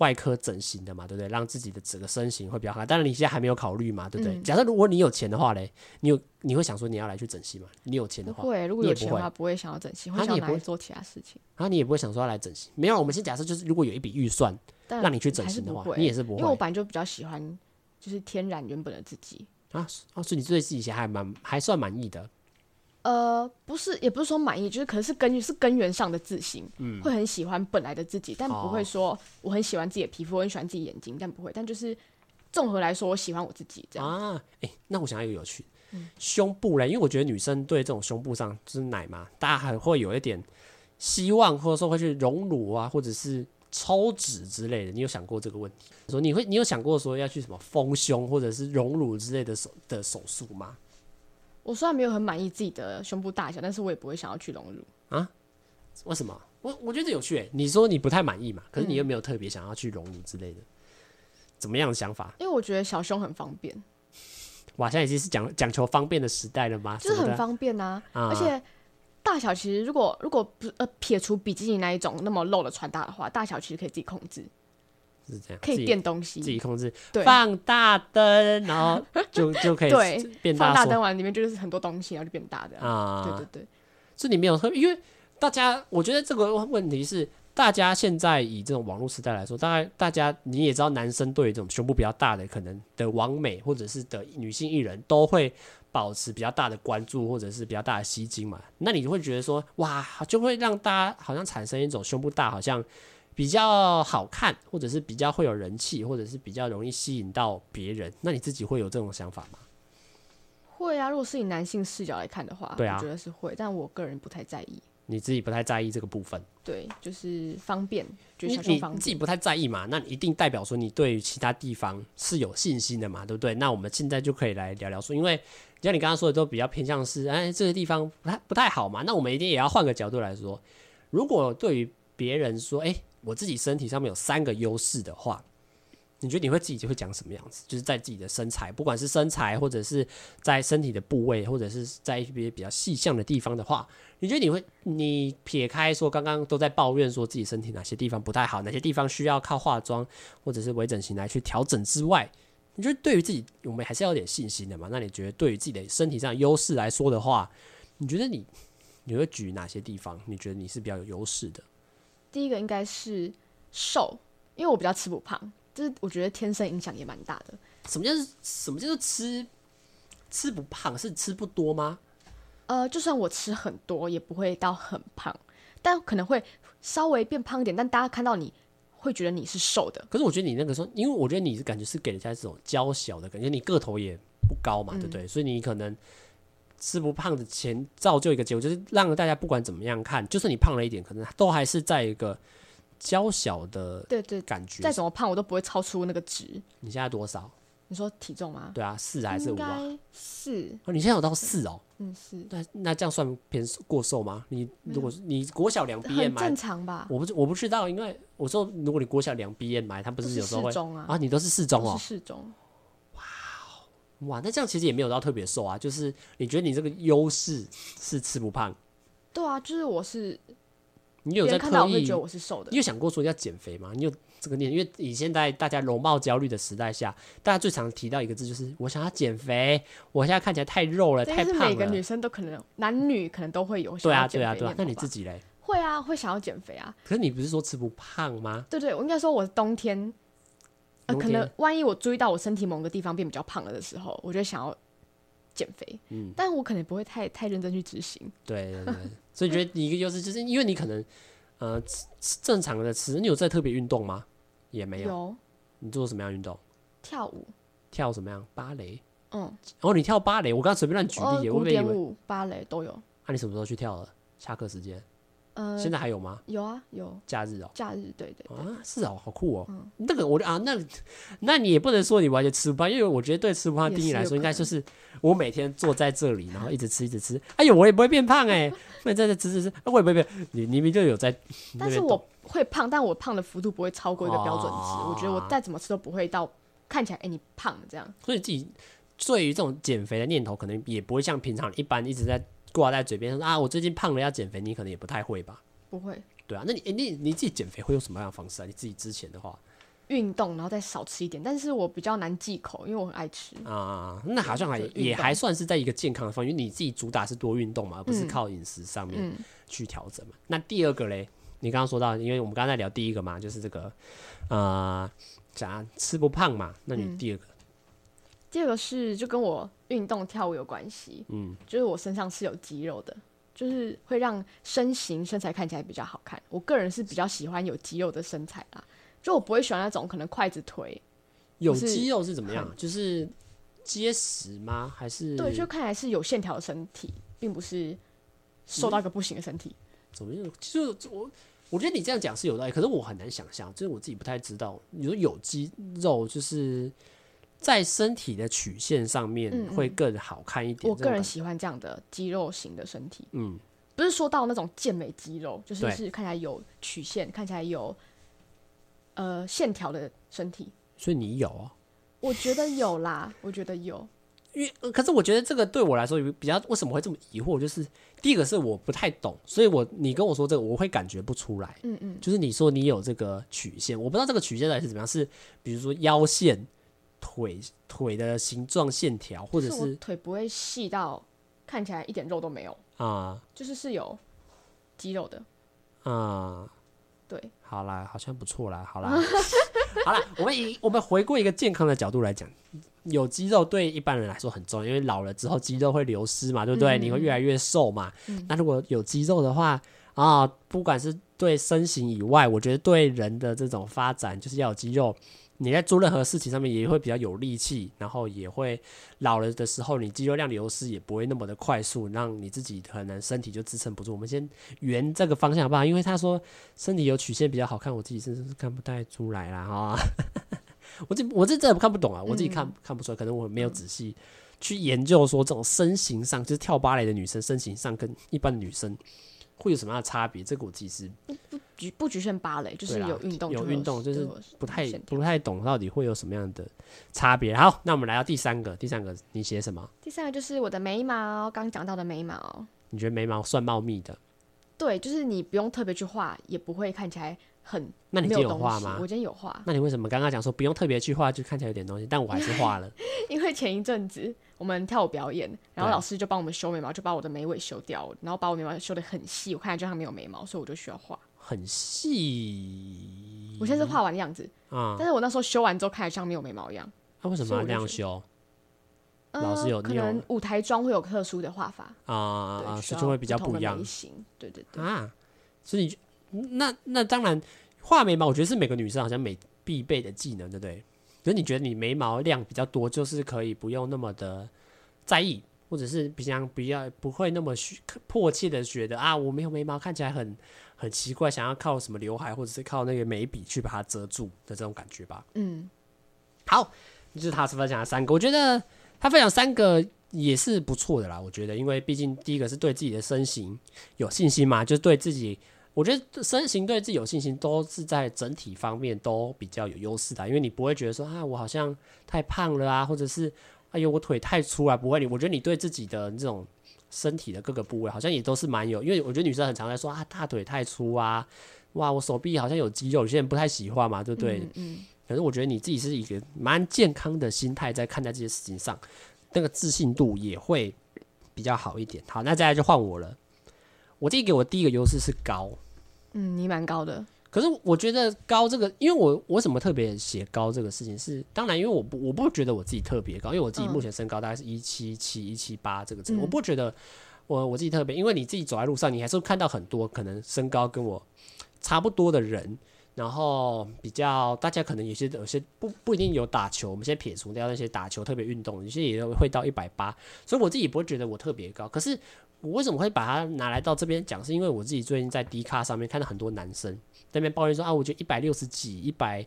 外科整形的嘛，对不对？让自己的整个身形会比较好。当然你现在还没有考虑嘛，对不对？嗯、假设如果你有钱的话嘞，你有你会想说你要来去整形吗？你有钱的话，会。如果有钱的话，不会想要整形，会想要来做其他事情。然后你也不会想说要来整形。没有，我们先假设就是如果有一笔预算让你去整形的话，你也是不会。因为我本来就比较喜欢就是天然原本的自己啊，哦，所以你对自己现在还蛮还算满意的。呃，不是，也不是说满意，就是可能是根是根源上的自信，嗯，会很喜欢本来的自己，但不会说我很喜欢自己的皮肤，我很喜欢自己眼睛，但不会，但就是综合来说，我喜欢我自己这样啊。哎、欸，那我想要一个有趣，嗯、胸部嘞，因为我觉得女生对这种胸部上就是奶嘛，大家还会有一点希望，或者说会去隆乳啊，或者是抽脂之类的。你有想过这个问题？说你会，你有想过说要去什么丰胸或者是隆乳之类的手的手术吗？我虽然没有很满意自己的胸部大小，但是我也不会想要去隆乳啊？为什么？我我觉得有趣诶。你说你不太满意嘛？可是你又没有特别想要去隆乳之类的，嗯、怎么样的想法？因为我觉得小胸很方便。哇，现在已经是讲讲求方便的时代了吗？就是很方便啊，啊而且大小其实如果如果不呃撇除比基尼那一种那么露的穿搭的话，大小其实可以自己控制。是这样，可以变东西，自己控制，对，放大灯，然后就 [laughs] 就可以变大。放大灯完里面就是很多东西，然后就变大的啊。对对对，这里面有特别，因为大家，我觉得这个问题是，大家现在以这种网络时代来说，大概大家你也知道，男生对于这种胸部比较大的可能的网美或者是的女性艺人都会保持比较大的关注，或者是比较大的吸睛嘛。那你就会觉得说，哇，就会让大家好像产生一种胸部大好像比较好看，或者是比较会有人气，或者是比较容易吸引到别人。那你自己会有这种想法吗？会啊，如果是以男性视角来看的话，对啊，我觉得是会，但我个人不太在意。你自己不太在意这个部分，对，就是方便，就是小方便，你自己不太在意嘛？那一定代表说你对于其他地方是有信心的嘛？对不对？那我们现在就可以来聊聊说，因为像你刚刚说的，都比较偏向是，哎，这个地方不太不太好嘛？那我们一定也要换个角度来说，如果对于别人说，哎，我自己身体上面有三个优势的话。你觉得你会自己就会讲什么样子？就是在自己的身材，不管是身材，或者是在身体的部位，或者是在一些比较细项的地方的话，你觉得你会，你撇开说刚刚都在抱怨说自己身体哪些地方不太好，哪些地方需要靠化妆或者是微整形来去调整之外，你觉得对于自己我们还是要有点信心的嘛？那你觉得对于自己的身体上优势来说的话，你觉得你你会举哪些地方？你觉得你是比较有优势的？第一个应该是瘦，因为我比较吃不胖。就是我觉得天生影响也蛮大的。什么叫什么叫做吃吃不胖？是吃不多吗？呃，就算我吃很多，也不会到很胖，但可能会稍微变胖一点。但大家看到你会觉得你是瘦的。可是我觉得你那个时候，因为我觉得你是感觉是给人家这种娇小的感觉，你个头也不高嘛，对不对？嗯、所以你可能吃不胖的前造就一个结果，就是让大家不管怎么样看，就算你胖了一点，可能都还是在一个。娇小的对对感觉，再怎么胖我都不会超出那个值。你现在多少？你说体重吗？对啊，四还是五啊？四。哦，你现在有到四哦？嗯，是。那那这样算偏过瘦吗？你如果是你国小两 BMI 正常吧？我不我不知道，因为我说如果你国小两 BMI，它不是有时候会啊？啊，你都是适中哦？适中。哇哇，那这样其实也没有到特别瘦啊。就是你觉得你这个优势是吃不胖？对啊，就是我是。你有在刻意？会觉得我是瘦的。你有想过说要减肥吗？你有这个念？因为以现在大家容貌焦虑的时代下，大家最常提到一个字就是我想要减肥。我现在看起来太肉了，太胖了。每个女生都可能，男女可能都会有。对啊，对啊，对啊。那你自己嘞？会啊，会想要减肥啊。可是你不是说吃不胖吗？对对，我应该说我冬天，呃，可能万一我注意到我身体某个地方变比较胖了的时候，我就想要减肥。嗯，但我可能不会太太认真去执行。对对对。[laughs] 所以觉得你一个优势就是因为你可能，呃，正常的吃，你有在特别运动吗？也没有。有。你做什么样运动？跳舞。跳什么样？芭蕾。嗯。哦，你跳芭蕾，我刚刚随便乱举例，古典舞、芭蕾都有。那、啊、你什么时候去跳了？下课时间。呃，现在还有吗？有啊，有。假日哦、喔。假日，对对，对。啊，是哦、喔，好酷哦。那个我啊，那那你也不能说你完全吃不胖，因为我觉得对吃不胖的定义来说，应该就是我每天坐在这里，然后一直吃，一直吃。哎呦，我也不会变胖哎、欸，不能在这吃吃吃，我也不会变。你你明明就有在。但是我会胖，但我胖的幅度不会超过一个标准值。哦、我觉得我再怎么吃都不会到看起来哎、欸、你胖这样。所以自己对于这种减肥的念头，可能也不会像平常一般一直在挂在嘴边说啊，我最近胖了要减肥，你可能也不太会吧。不会，对啊，那你你你自己减肥会用什么样的方式啊？你自己之前的话，运动，然后再少吃一点，但是我比较难忌口，因为我很爱吃啊。那好像还也还算是在一个健康的方面，因为你自己主打是多运动嘛，而不是靠饮食上面去调整嘛。嗯嗯、那第二个嘞，你刚刚说到，因为我们刚才在聊第一个嘛，就是这个啊，讲、呃、吃不胖嘛。那你第二个，嗯、第二个是就跟我运动跳舞有关系，嗯，就是我身上是有肌肉的。就是会让身形身材看起来比较好看。我个人是比较喜欢有肌肉的身材啦，就我不会喜欢那种可能筷子腿。有肌肉是怎么样？嗯、就是结实吗？还是对，就看起来是有线条的身体，并不是瘦到一个不行的身体。嗯、怎么样？就我我觉得你这样讲是有道理，可是我很难想象，就是我自己不太知道。你说有肌肉就是。在身体的曲线上面会更好看一点。我个人喜欢这样的肌肉型的身体。嗯，不是说到那种健美肌肉，就是是看起来有曲线，看起来有呃线条的身体。所以你有啊？我觉得有啦，我觉得有。因为可是我觉得这个对我来说比较为什么会这么疑惑？就是第一个是我不太懂，所以我你跟我说这个我会感觉不出来。嗯嗯，就是你说你有这个曲线，我不知道这个曲线到底是怎么样，是比如说腰线。腿腿的形状线条，或者是腿不会细到看起来一点肉都没有啊，就是是有肌肉的。啊，对，好啦，好像不错啦，好啦，[laughs] 好啦，我们以我们回顾一个健康的角度来讲，有肌肉对一般人来说很重要，因为老了之后肌肉会流失嘛，对不对？嗯、你会越来越瘦嘛。嗯、那如果有肌肉的话啊，不管是对身形以外，我觉得对人的这种发展，就是要有肌肉。你在做任何事情上面也会比较有力气，然后也会老了的时候，你肌肉量流失也不会那么的快速，让你自己可能身体就支撑不住。我们先圆这个方向好不好？因为他说身体有曲线比较好看，我自己真的是看不太出来啦哈。我这我这真的看不懂啊，我自己看看不出来，可能我没有仔细去研究说这种身形上，就是跳芭蕾的女生身形上跟一般的女生。会有什么样的差别？这个我自己是不不局不局限芭蕾，就是有运动有运动，就是不太不太懂到底会有什么样的差别。好，那我们来到第三个，第三个你写什么？第三个就是我的眉毛，刚讲到的眉毛。你觉得眉毛算茂密的？对，就是你不用特别去画，也不会看起来很。那你今天有画吗？我今天有画。那你为什么刚刚讲说不用特别去画，就看起来有点东西？但我还是画了。[laughs] 因为前一阵子。我们跳舞表演，然后老师就帮我们修眉毛，就把我的眉尾修掉了，然后把我眉毛修的很细，我看起来就像没有眉毛，所以我就需要画很细。我现在是画完的样子啊，但是我那时候修完之后，看起来像没有眉毛一样。他为什么要那样修？老师有可能舞台妆会有特殊的画法啊啊，所以就会比较不一样。对对对啊，所以那那当然画眉毛，我觉得是每个女生好像每必备的技能，对不对？可是你觉得你眉毛量比较多，就是可以不用那么的在意，或者是比较比较不会那么迫切的觉得啊，我没有眉毛看起来很很奇怪，想要靠什么刘海或者是靠那个眉笔去把它遮住的这种感觉吧？嗯，好，就是他分享了三个，我觉得他分享三个也是不错的啦。我觉得，因为毕竟第一个是对自己的身形有信心嘛，就是对自己。我觉得身形对自己有信心，都是在整体方面都比较有优势的，因为你不会觉得说啊，我好像太胖了啊，或者是哎呦，我腿太粗啊，不会。你我觉得你对自己的这种身体的各个部位，好像也都是蛮有，因为我觉得女生很常在说啊，大腿太粗啊，哇，我手臂好像有肌肉，有些人不太喜欢嘛，对不对？嗯，嗯。可是我觉得你自己是一个蛮健康的心态在看待这些事情上，那个自信度也会比较好一点。好，那再来就换我了。我自己给我第一个优势是高，嗯，你蛮高的。可是我觉得高这个，因为我我怎么特别写高这个事情是，当然因为我不我不觉得我自己特别高，因为我自己目前身高大概是一七七一七八这个我不觉得我我自己特别，因为你自己走在路上，你还是会看到很多可能身高跟我差不多的人。然后比较大家可能有些有些不不一定有打球，我们先撇除掉那些打球特别运动，有些也会到一百八，所以我自己不会觉得我特别高。可是我为什么会把它拿来到这边讲？是因为我自己最近在 D 卡上面看到很多男生在那边抱怨说啊，我觉得一百六十几，一百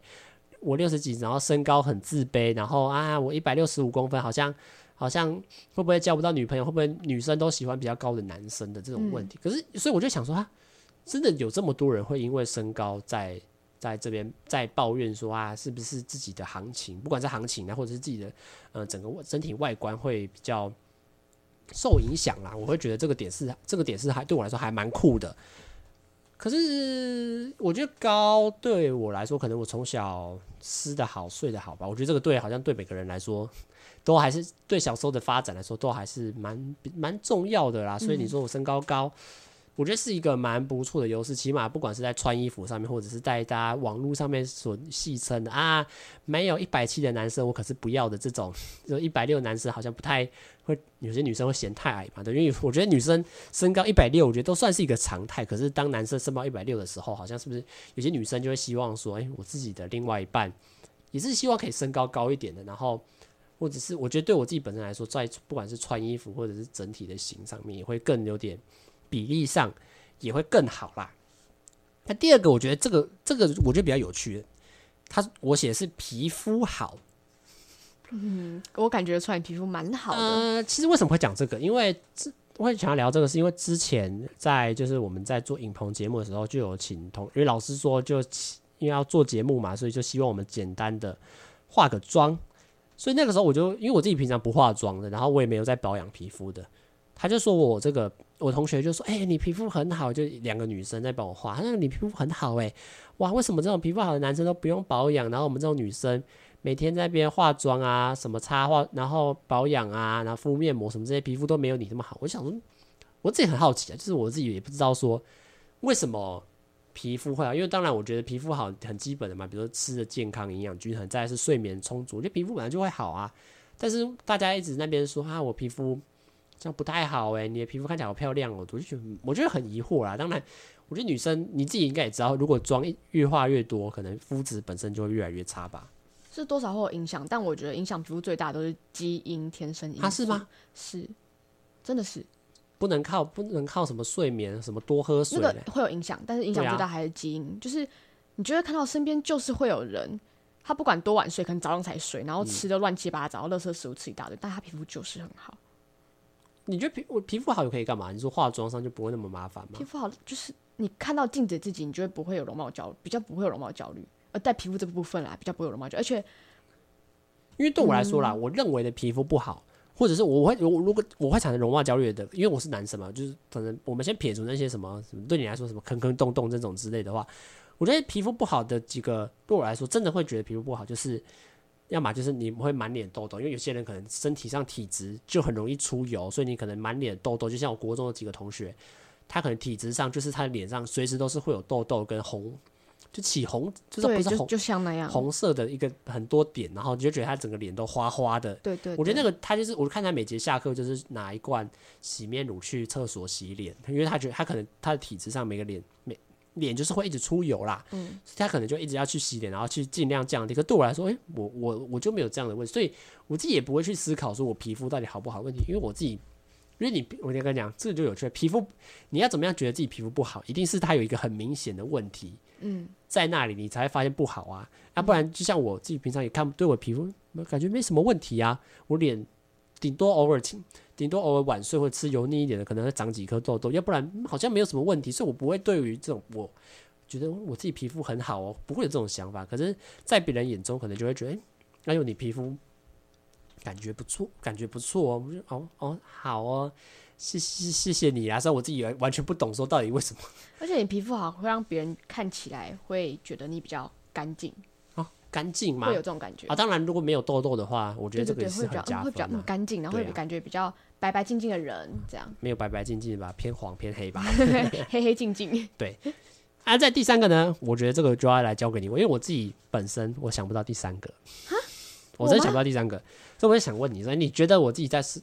我六十几，然后身高很自卑，然后啊我一百六十五公分，好像好像会不会交不到女朋友？会不会女生都喜欢比较高的男生的这种问题？嗯、可是所以我就想说啊，真的有这么多人会因为身高在。在这边在抱怨说啊，是不是自己的行情，不管是行情啊，或者是自己的呃整个身体外观会比较受影响啦。我会觉得这个点是这个点是还对我来说还蛮酷的。可是我觉得高对我来说，可能我从小吃得好睡得好吧。我觉得这个对好像对每个人来说，都还是对小时候的发展来说，都还是蛮蛮重要的啦。所以你说我身高高。我觉得是一个蛮不错的优势，起码不管是在穿衣服上面，或者是在大家网络上面所戏称的啊，没有一百七的男生我可是不要的这种，就一百六的男生好像不太会，有些女生会嫌太矮嘛，对，因为我觉得女生身高一百六，我觉得都算是一个常态。可是当男生身高一百六的时候，好像是不是有些女生就会希望说，哎，我自己的另外一半也是希望可以身高高一点的，然后或者是我觉得对我自己本身来说，在不管是穿衣服或者是整体的型上面，也会更有点。比例上也会更好啦。那第二个，我觉得这个这个我觉得比较有趣的，他我写的是皮肤好。嗯，我感觉出来皮肤蛮好的。呃，其实为什么会讲这个？因为我会想要聊这个，是因为之前在就是我们在做影棚节目的时候，就有请同，因为老师说就因为要做节目嘛，所以就希望我们简单的化个妆。所以那个时候我就因为我自己平常不化妆的，然后我也没有在保养皮肤的。他就说我这个，我同学就说，哎、你皮肤很好，就两个女生在帮我画。他说你皮肤很好，哎，哇，为什么这种皮肤好的男生都不用保养，然后我们这种女生每天在边化妆啊，什么擦化，然后保养啊，然后敷面膜什么这些，皮肤都没有你这么好。我想说，我自己很好奇啊，就是我自己也不知道说为什么皮肤会好？因为当然，我觉得皮肤好很基本的嘛，比如说吃的健康、营养均衡，再来是睡眠充足，我觉得皮肤本来就会好啊。但是大家一直那边说啊，我皮肤这样不太好哎、欸，你的皮肤看起来好漂亮哦，我就觉得我觉得很疑惑啦。当然，我觉得女生你自己应该也知道，如果妆越化越多，可能肤质本身就会越来越差吧。是多少会有影响，但我觉得影响皮肤最大的都是基因天生因素。它、啊、是吗？是，真的是，不能靠不能靠什么睡眠，什么多喝水，那个会有影响，但是影响最大还是基因。啊、就是你觉得看到身边就是会有人，他不管多晚睡，可能早上才睡，然后吃的乱七八糟，垃圾食物吃一大堆，但他皮肤就是很好。你觉得皮我皮肤好又可以干嘛？你说化妆上就不会那么麻烦吗？皮肤好就是你看到镜子自己，你就会不会有容貌焦虑，比较不会有容貌焦虑。而在皮肤这部分啦，比较不会有容貌焦虑，而且，因为对我来说啦，嗯、我认为的皮肤不好，或者是我会我如果我会产生容貌焦虑的，因为我是男生嘛，就是可能我们先撇除那些什么什么对你来说什么坑坑洞洞这种之类的话，我觉得皮肤不好的几个对我来说真的会觉得皮肤不好，就是要么就是你会满脸痘痘，因为有些人可能身体上体质就很容易出油，所以你可能满脸痘痘，就像我国中的几个同学，他可能体质上就是他的脸上随时都是会有痘痘跟红。就起红，就是不是红，就，就像那样红色的一个很多点，然后你就觉得他整个脸都花花的。对，对对，我觉得那个他就是，我看他每节下课就是拿一罐洗面乳去厕所洗脸，因为他觉得他可能他的体质上每个脸每脸就是会一直出油啦，嗯，他可能就一直要去洗脸，然后去尽量降低。可对我来说，诶、欸，我我我就没有这样的问题，所以我自己也不会去思考说我皮肤到底好不好问题，因为我自己。因为你，我跟你讲，这个就有趣。皮肤，你要怎么样觉得自己皮肤不好？一定是它有一个很明显的问题，嗯，在那里你才会发现不好啊。要、啊、不然，就像我自己平常也看，对我皮肤感觉没什么问题啊。我脸顶多偶尔，顶多偶尔晚睡或吃油腻一点的，可能会长几颗痘痘。要不然，好像没有什么问题。所以我不会对于这种，我觉得我自己皮肤很好哦，不会有这种想法。可是，在别人眼中，可能就会觉得，哎，哎呦，你皮肤。感觉不错，感觉不错哦。哦哦，好哦，谢谢谢谢你啊！虽然我自己完完全不懂，说到底为什么。而且你皮肤好，会让别人看起来会觉得你比较干净，干净吗？会有这种感觉啊。当然，如果没有痘痘的话，我觉得这个也是很加分，啊，会比较干净，然后会感觉比较白白净净的人这样。没有白白净净吧，偏黄偏黑吧，[laughs] 黑黑净净。对。啊，在第三个呢，我觉得这个就要来交给你，因为我自己本身我想不到第三个。我真想不到第三个，所以我也想问你说，你觉得我自己在是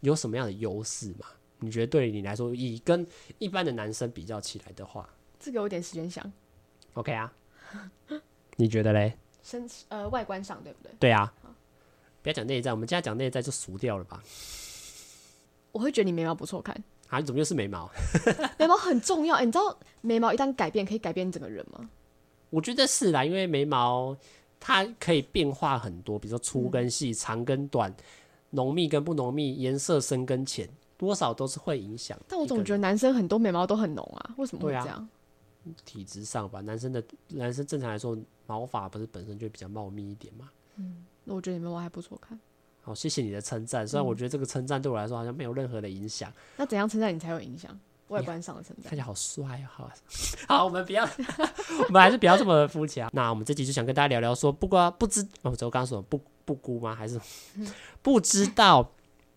有什么样的优势吗？你觉得对你来说，以跟一般的男生比较起来的话，这个有点时间想。OK 啊，你觉得嘞？身呃外观上对不对？对啊，不要讲内在，我们现在讲内在就俗掉了吧。我会觉得你眉毛不错看啊，你怎么又是眉毛？[laughs] 眉毛很重要，欸，你知道眉毛一旦改变可以改变整个人吗？我觉得是啦，因为眉毛。它可以变化很多，比如说粗跟细、嗯、长跟短、浓密跟不浓密、颜色深跟浅，多少都是会影响。但我总觉得男生很多眉毛都很浓啊，为什么会这样？啊、体质上吧，男生的男生正常来说毛发不是本身就比较茂密一点嘛。嗯，那我觉得你们毛还不错看。好，谢谢你的称赞。虽然我觉得这个称赞对我来说好像没有任何的影响、嗯。那怎样称赞你才有影响？外观上的称赞，看起来好帅啊！好，[laughs] 好，我们不要，[laughs] 我们还是不要这么肤浅。那我们这集就想跟大家聊聊说，不过不知，我刚刚说不不估吗？还是 [laughs] 不知道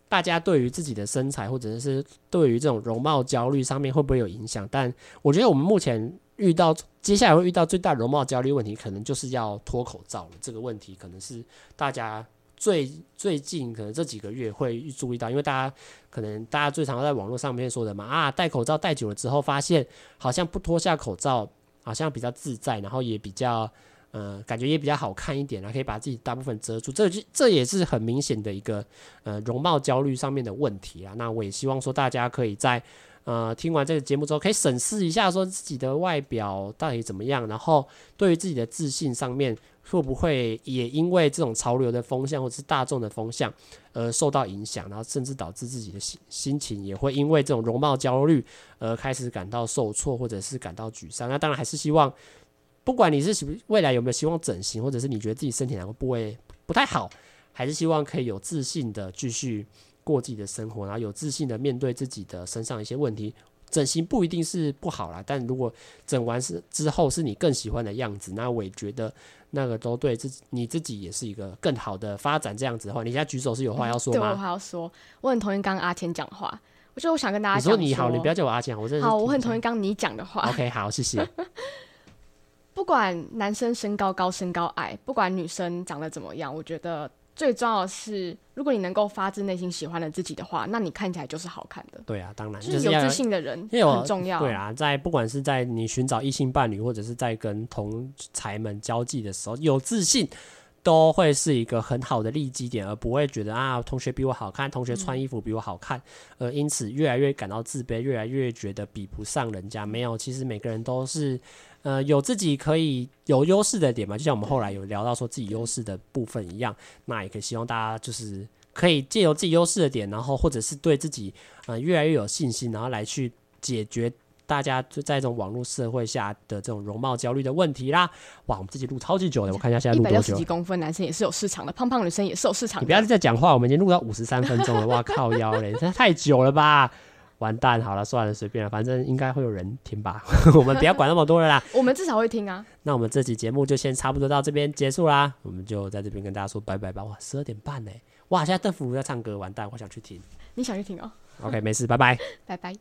大家对于自己的身材，或者是对于这种容貌焦虑上面会不会有影响？但我觉得我们目前遇到，接下来会遇到最大容貌焦虑问题，可能就是要脱口罩了。这个问题可能是大家。最最近可能这几个月会注意到，因为大家可能大家最常在网络上面说的嘛，啊，戴口罩戴久了之后，发现好像不脱下口罩，好像比较自在，然后也比较，呃，感觉也比较好看一点，然后可以把自己大部分遮住，这这也是很明显的一个呃容貌焦虑上面的问题啊。那我也希望说大家可以在呃听完这个节目之后，可以审视一下说自己的外表到底怎么样，然后对于自己的自信上面。会不会也因为这种潮流的风向或者是大众的风向而受到影响，然后甚至导致自己的心心情也会因为这种容貌焦虑而开始感到受挫，或者是感到沮丧？那当然还是希望，不管你是未来有没有希望整形，或者是你觉得自己身体哪个部位不太好，还是希望可以有自信的继续过自己的生活，然后有自信的面对自己的身上一些问题。整形不一定是不好啦，但如果整完是之后是你更喜欢的样子，那我也觉得那个都对自己你自己也是一个更好的发展。这样子的话，你现在举手是有话要说吗？嗯、对，我有话要说，我很同意刚刚阿天讲话。我就我想跟大家讲，你说你好，你不要叫我阿天，我真的好，我很同意刚刚你讲的话。OK，好，谢谢。[laughs] 不管男生身高高、身高矮，不管女生长得怎么样，我觉得最重要的是，如果你能够发自内心喜欢了自己的话，那你看起来就是好看的。对啊，当然，就是有自信的人很重要。对啊，在不管是在你寻找异性伴侣，或者是在跟同才们交际的时候，有自信。都会是一个很好的利基点，而不会觉得啊，同学比我好看，同学穿衣服比我好看，呃，因此越来越感到自卑，越来越觉得比不上人家。没有，其实每个人都是，呃，有自己可以有优势的点嘛。就像我们后来有聊到说自己优势的部分一样，那也可以希望大家就是可以借由自己优势的点，然后或者是对自己呃越来越有信心，然后来去解决。大家就在这种网络社会下的这种容貌焦虑的问题啦，哇，我们自己录超级久的，我看一下现在录多久？一百六十几公分男生也是有市场的，胖胖女生也是有市场的。你 [laughs] 不要再讲话，我们已经录到五十三分钟了，哇靠腰嘞，这太久了吧？完蛋，好了，算了，随便了，反正应该会有人听吧，[laughs] 我们不要管那么多了啦。[laughs] 我们至少会听啊。那我们这期节目就先差不多到这边结束啦，我们就在这边跟大家说拜拜吧。哇，十二点半呢，哇，现在邓福如在唱歌，完蛋，我想去听。你想去听哦？OK，没事，拜拜，[laughs] 拜拜。